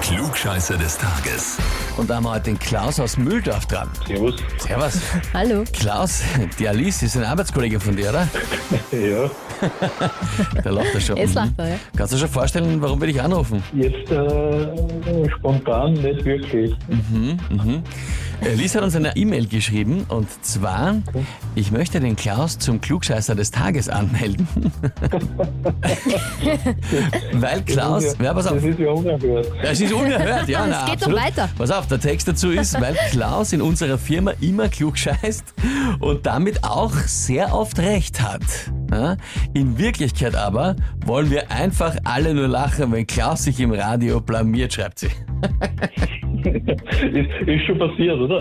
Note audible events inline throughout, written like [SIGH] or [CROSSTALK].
Klugscheißer des Tages. Und da haben wir heute den Klaus aus Mühldorf dran. Servus. Servus. [LAUGHS] Hallo. Klaus, die Alice ist eine Arbeitskollegin von dir, oder? [LAUGHS] Ja, [LAUGHS] Da lacht er schon. Jetzt Mhm. lacht er, ja. Kannst du dir schon vorstellen, warum wir dich anrufen? jetzt äh, spontan nicht wirklich. Alice hat uns eine E-Mail geschrieben und zwar, ich möchte den Klaus zum Klugscheißer des Tages anmelden. Weil Klaus, ja, pass auf, Das ist ja unerhört. Das ist unerhört, ja. [LAUGHS] Es na, geht doch absolut. weiter. Pass auf, der Text dazu ist, weil Klaus in unserer Firma immer klug scheißt und damit auch sehr oft recht hat. In Wirklichkeit aber wollen wir einfach alle nur lachen, wenn Klaus sich im Radio blamiert, schreibt sie. [LAUGHS] ist, [LAUGHS] ist schon passiert, oder?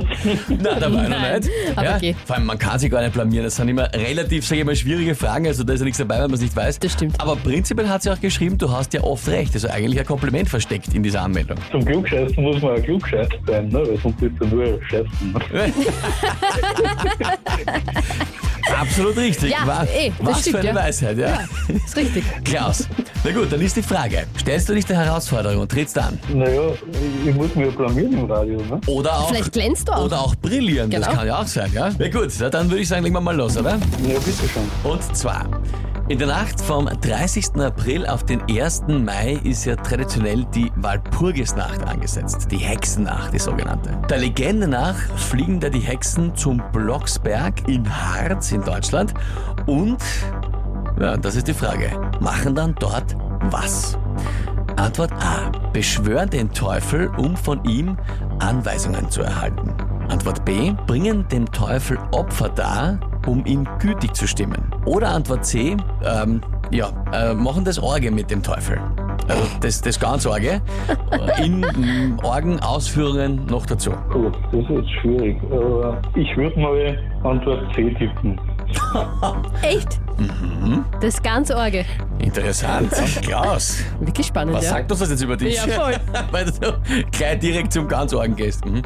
Na, dabei noch Nein, nicht. aber ja? okay. Vor allem, man kann sich gar nicht blamieren. Das sind immer relativ, sage ich mal, schwierige Fragen. Also da ist ja nichts dabei, wenn man es nicht weiß. Das stimmt. Aber prinzipiell hat sie auch geschrieben, du hast ja oft recht. Also eigentlich ein Kompliment versteckt in dieser Anmeldung. Zum Klugscheißen muss man auch klugscheiß sein, ne? weil sonst ist er nur Scheißen. [LAUGHS] Absolut richtig. Ja, was eh, das was stimmt, für eine ja. Weisheit, ja. Ist richtig. Klaus, na gut, dann ist die Frage. Stellst du dich der Herausforderung und trittst an? Naja, ich muss mich ja blamieren im Radio. Ne? Oder auch, Vielleicht glänzt du auch. oder auch brillieren, das Genau. kann ja auch sein, ja? Na gut, na dann würde ich sagen, legen wir mal los, oder? Ja, bitte schon. Und zwar, in der Nacht vom 30. April auf den 1. Mai ist ja traditionell die Walpurgisnacht angesetzt. Die Hexennacht, die sogenannte. Der Legende nach fliegen da die Hexen zum Blocksberg in Harz in Deutschland und, ja, das ist die Frage, machen dann dort was? Antwort A. Beschwören den Teufel, um von ihm Anweisungen zu erhalten. Antwort B. Bringen dem Teufel Opfer dar, um ihn gütig zu stimmen. Oder Antwort C. Ähm, ja, äh, machen das Orge mit dem Teufel. Also das, das ganz Orge. Äh, [LAUGHS] In mm, Orgenausführungen noch dazu. Gut, das ist jetzt schwierig. Aber ich würde mal Antwort C tippen. [LAUGHS] Echt? Mhm. Das ist ganz Orge. Interessant. Klaus, Wirklich spannend, was ja. sagt uns das jetzt über dich? Ja, voll. [LAUGHS] Weil du gleich direkt zum Ganzorgen gehst. Mhm.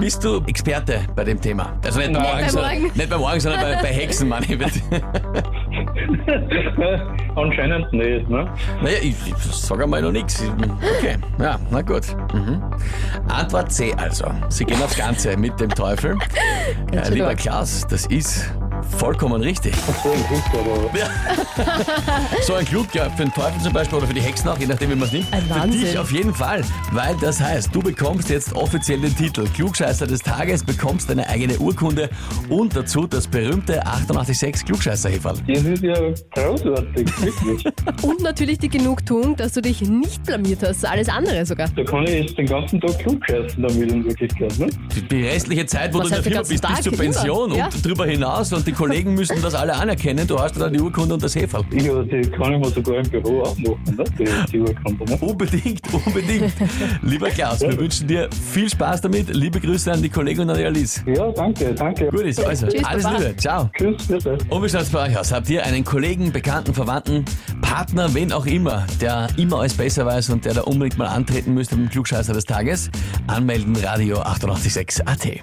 Bist du Experte bei dem Thema? Also nicht beim Nein. Orgen, beim sondern, Orgen. nicht beim Orgen, sondern bei, bei Hexen, meine ich. [LAUGHS] Anscheinend nicht, ne? Naja, ich, ich sage einmal noch nichts. Okay, ja, na gut. Mhm. Antwort C also. Sie gehen aufs Ganze mit dem Teufel. Äh, lieber. Klaus, das ist vollkommen richtig. So ein Glück, aber [LAUGHS] So ein Klug, ja, für den Teufel zum Beispiel oder für die Hexen auch, je nachdem, wie man es nimmt. Ein für Wahnsinn. dich auf jeden Fall, weil das heißt, du bekommst jetzt offiziell den Titel Klugscheißer des Tages, bekommst deine eigene Urkunde und dazu das berühmte 886 klugscheißer -Häferl. das ist ja großartig, wirklich. [LAUGHS] Und natürlich die Genugtuung, dass du dich nicht blamiert hast. Alles andere sogar. Da kann ich jetzt den ganzen Tag klugscheißen damit in Wirklichkeit, ne? Die, restliche Zeit, wo Was du in der Firma bist, bis ganzen zur Tag? Pension ja. und drüber hinaus und die Kollegen müssen das alle anerkennen, du hast dann die Urkunde und das Häferl. Ja, die kann ich mir sogar im Büro auch machen, ne? Die, die Urkunde, ne? Unbedingt, unbedingt. Lieber Klaus, wir wünschen dir viel Spaß damit. Liebe Grüße an die Kollegen und an die Alice. Ja, danke, danke. Gut ist, also, Tschüss, alles Baba. Liebe, ciao. Tschüss, bitte. Und wie schaut's bei euch aus? Habt ihr einen Kollegen, Bekannten, Verwandten, Partner, wen auch immer, der immer alles besser weiß und der da unbedingt mal antreten müsste beim Klugscheißer des Tages? Anmelden, Radio 886 AT.